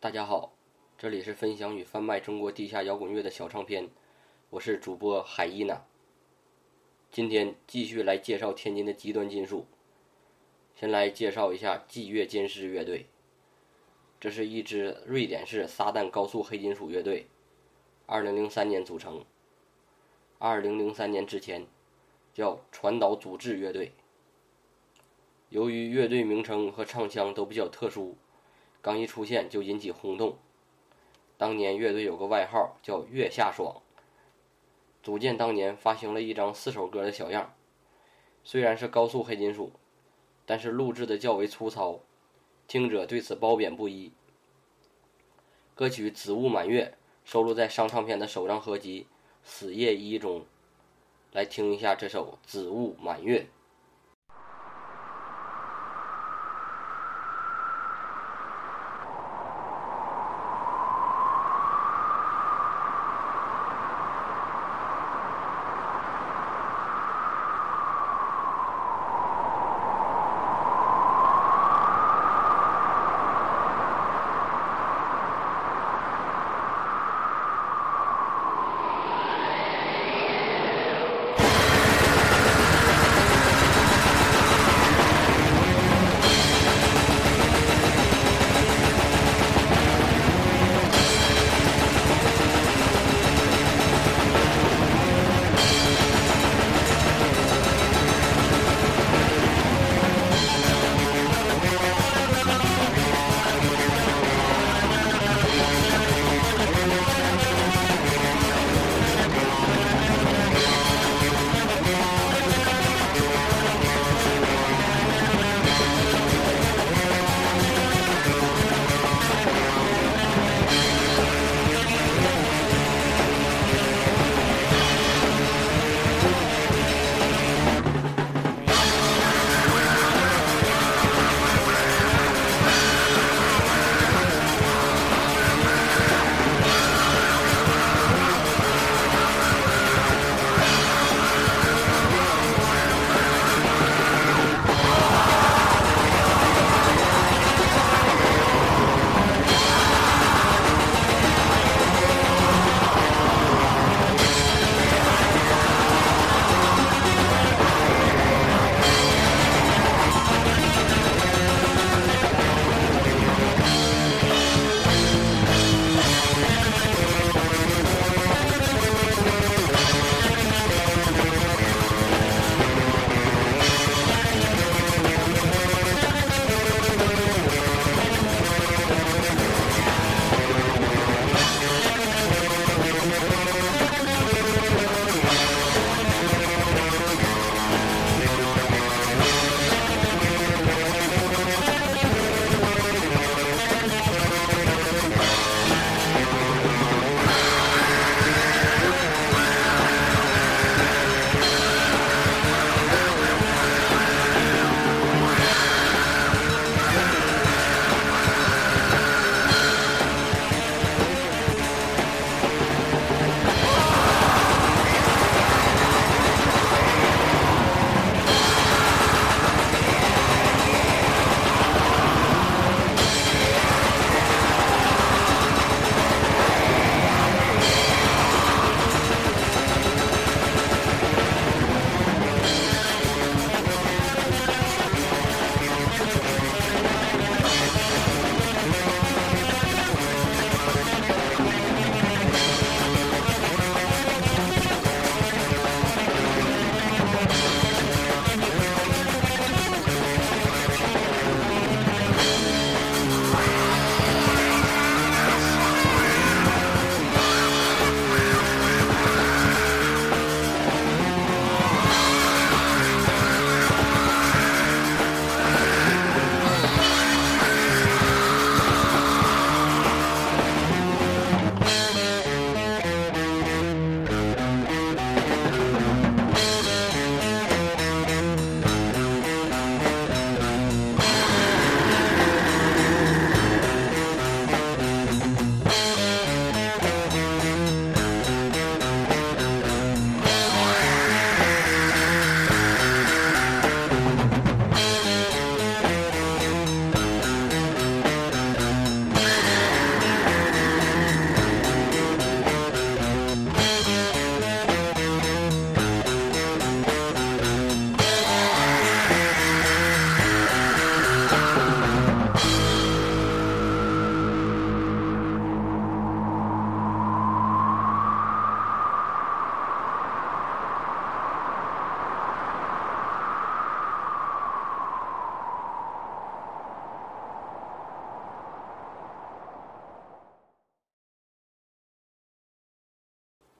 大家好，这里是分享与贩卖中国地下摇滚乐的小唱片，我是主播海伊娜。今天继续来介绍天津的极端金属。先来介绍一下祭月监视乐队，这是一支瑞典式撒旦高速黑金属乐队，二零零三年组成。二零零三年之前叫传导组织乐队。由于乐队名称和唱腔都比较特殊。刚一出现就引起轰动。当年乐队有个外号叫“月下爽”。组建当年发行了一张四首歌的小样，虽然是高速黑金属，但是录制的较为粗糙，听者对此褒贬不一。歌曲《紫雾满月》收录在商唱片的首张合集《死夜一》中，来听一下这首《紫雾满月》。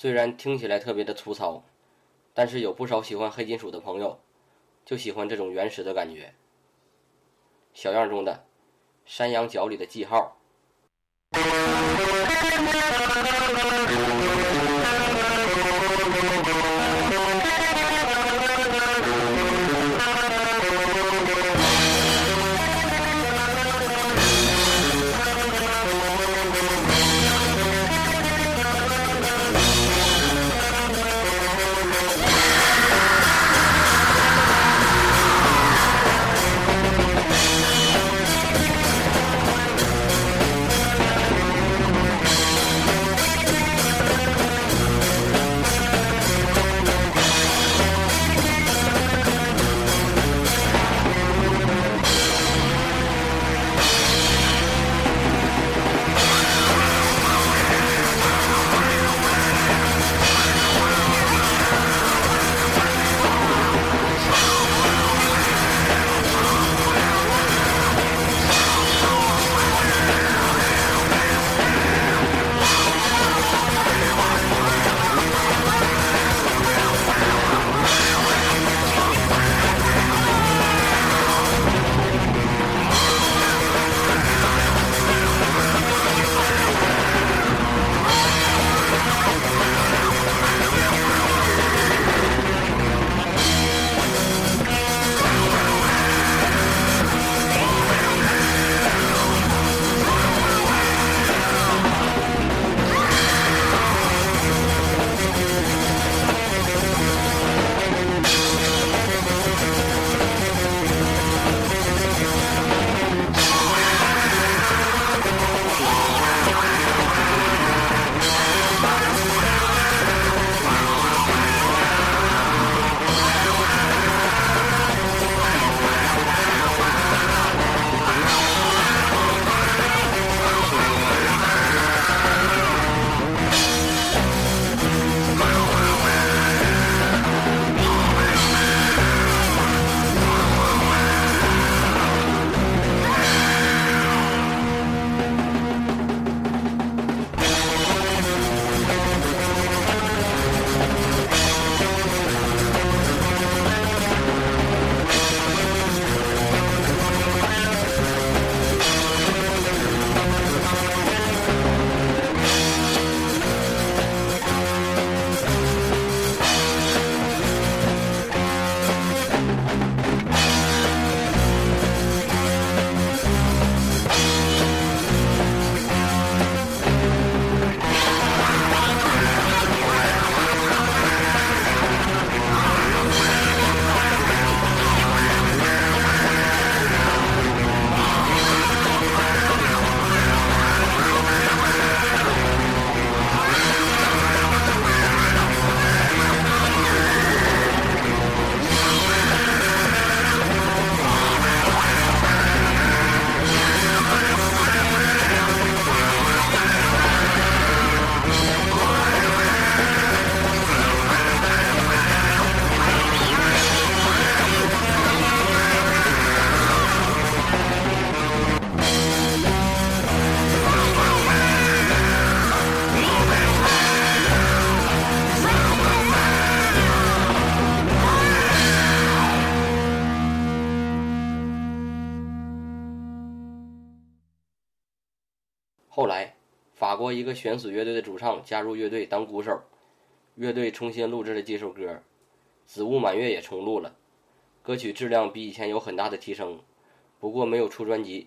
虽然听起来特别的粗糙，但是有不少喜欢黑金属的朋友就喜欢这种原始的感觉。小样中的山羊角里的记号。一个悬死乐队的主唱加入乐队当鼓手，乐队重新录制了几首歌，《紫雾满月》也重录了，歌曲质量比以前有很大的提升，不过没有出专辑，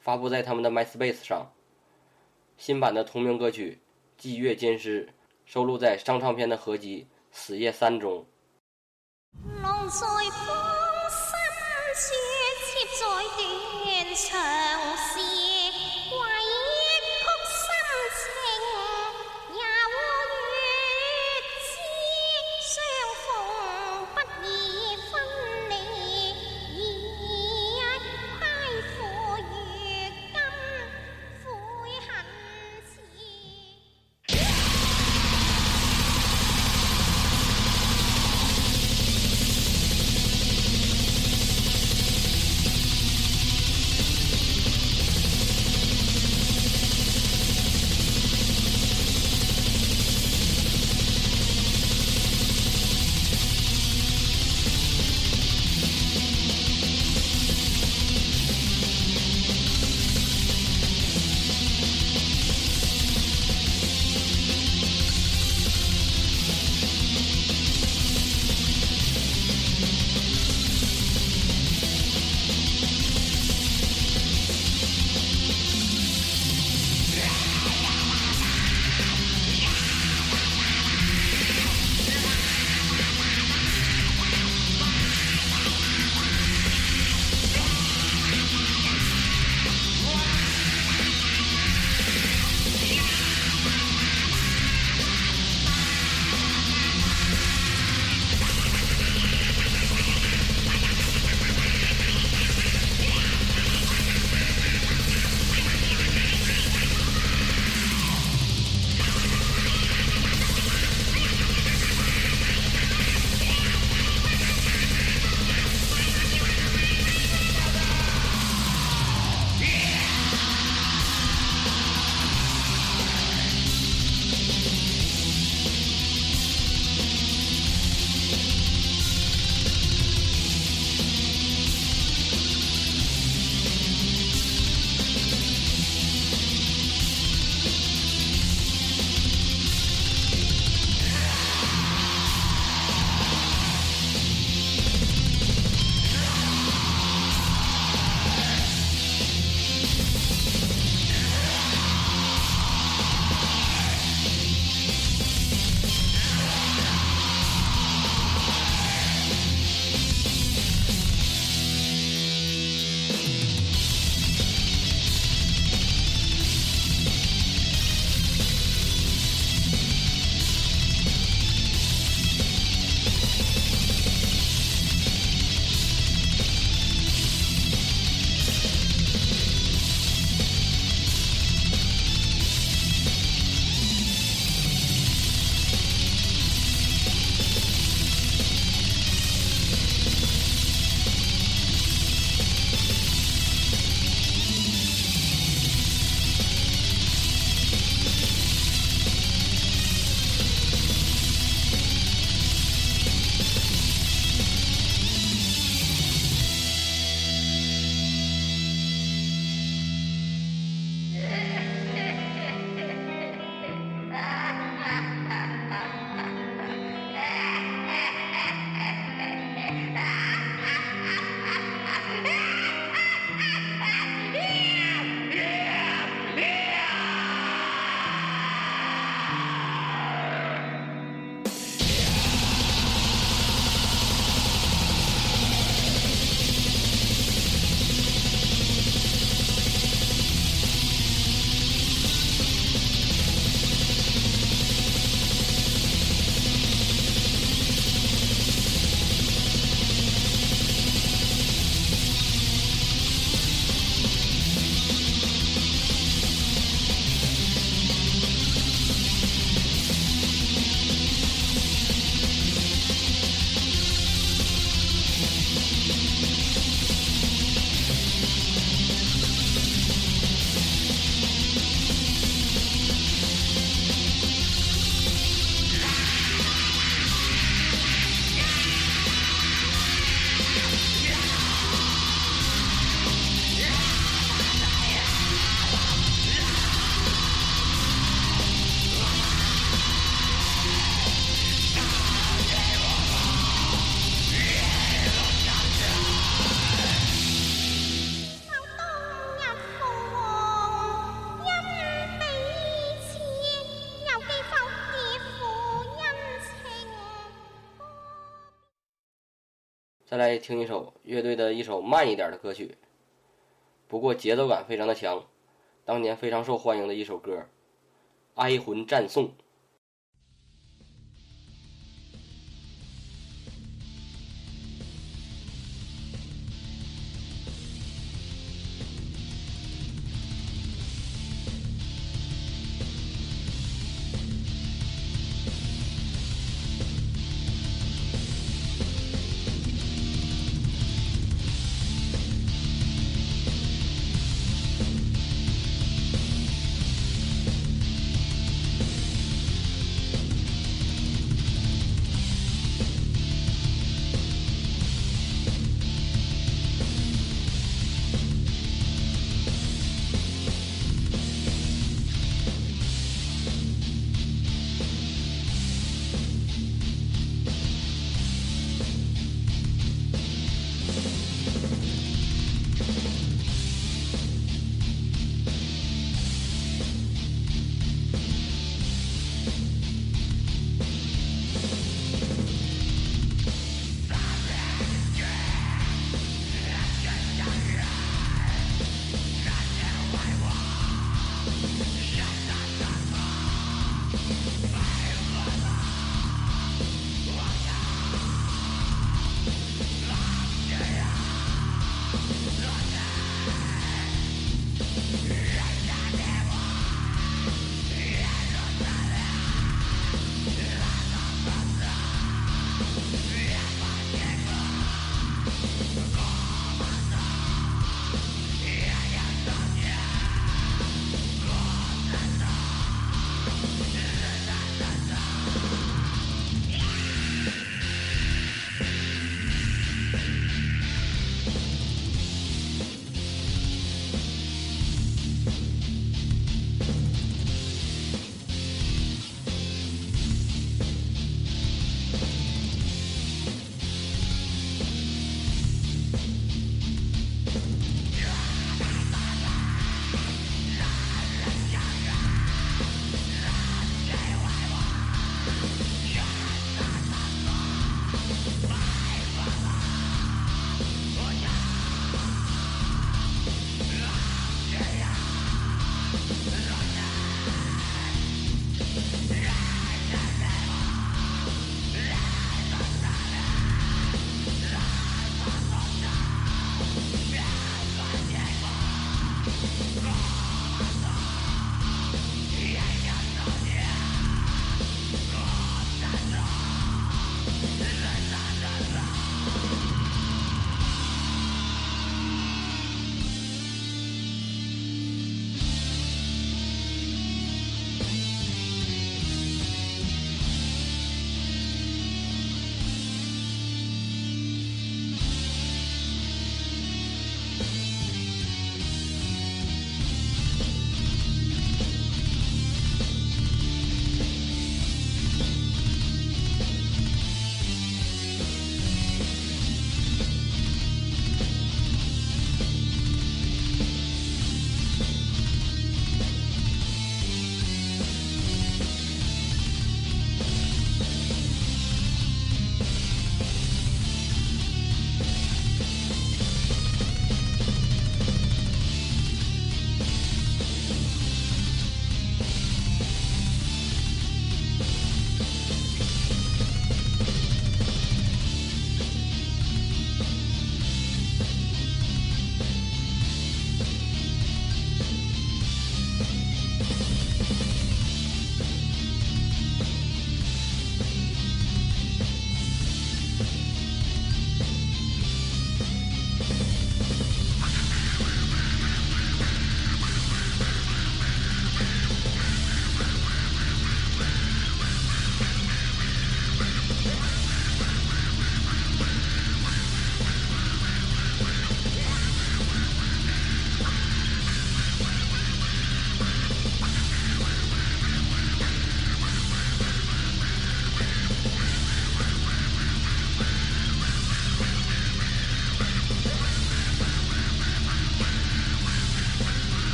发布在他们的 MySpace 上。新版的同名歌曲《祭月金师》收录在商唱片的合集《死夜三》中。再来听一首乐队的一首慢一点的歌曲，不过节奏感非常的强，当年非常受欢迎的一首歌，《哀魂战颂》。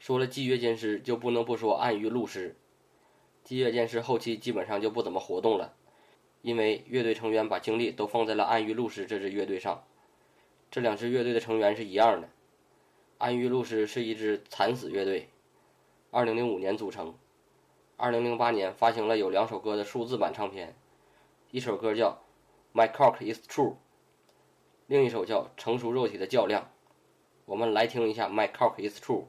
说了祭月剑师，就不能不说暗喻露师。祭月剑师后期基本上就不怎么活动了，因为乐队成员把精力都放在了暗喻露师这支乐队上。这两支乐队的成员是一样的。暗喻露师是一支惨死乐队，2005年组成，2008年发行了有两首歌的数字版唱片，一首歌叫《My Cock Is True》，另一首叫《成熟肉体的较量》。我们来听一下《My Cock Is True》。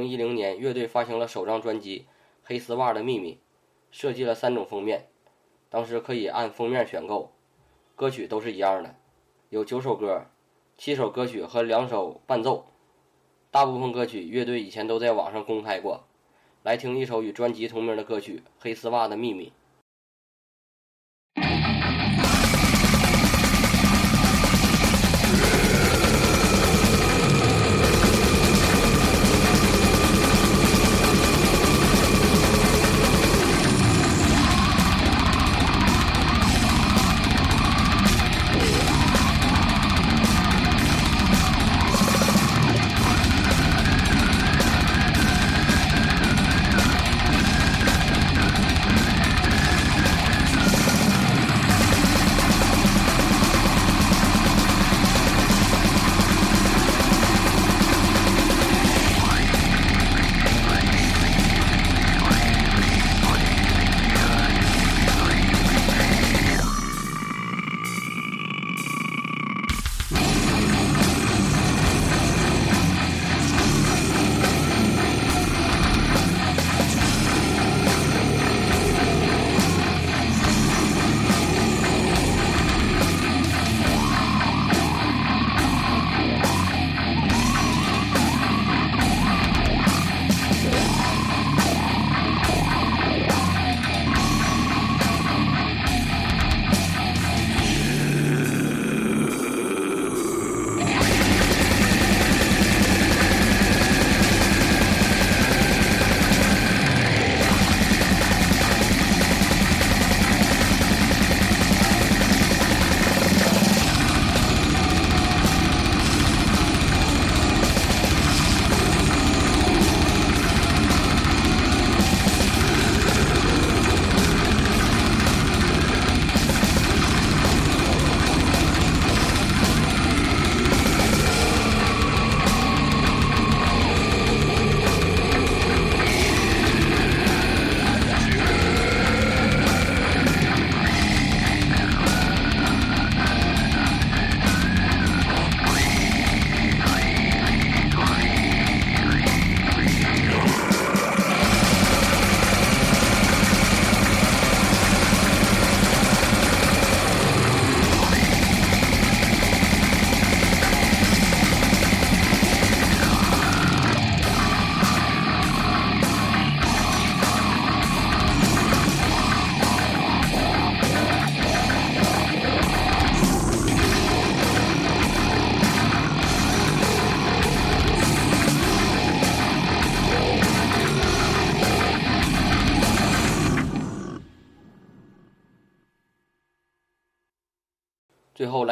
零一零年，乐队发行了首张专辑《黑丝袜的秘密》，设计了三种封面，当时可以按封面选购。歌曲都是一样的，有九首歌，七首歌曲和两首伴奏。大部分歌曲乐队以前都在网上公开过。来听一首与专辑同名的歌曲《黑丝袜的秘密》。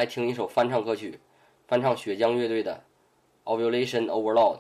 听一首翻唱歌曲，翻唱血浆乐队的《Ovulation Overload》。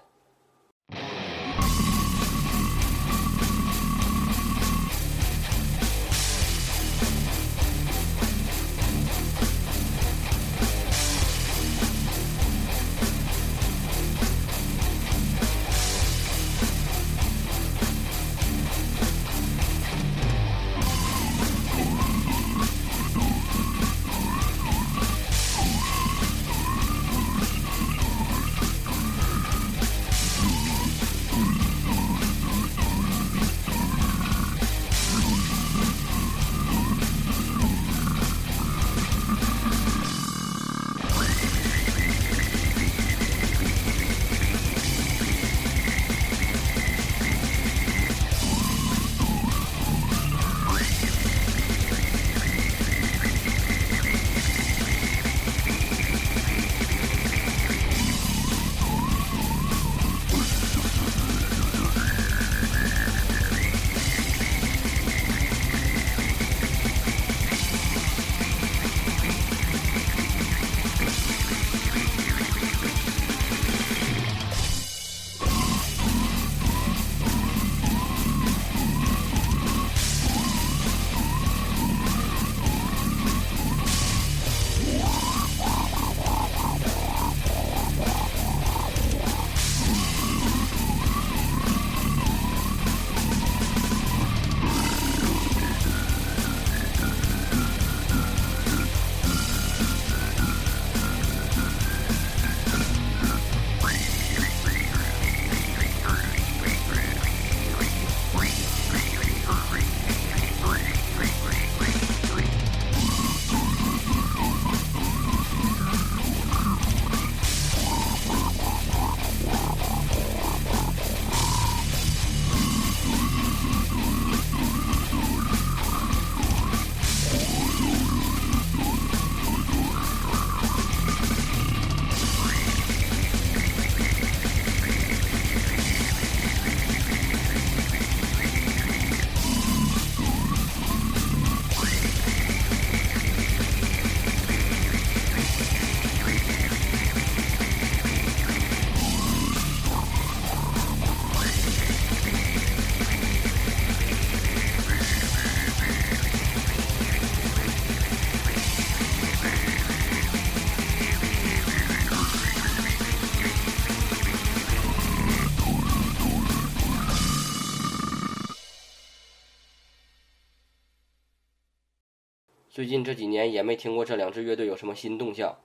最近这几年也没听过这两支乐队有什么新动向，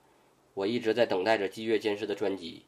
我一直在等待着激越监视的专辑。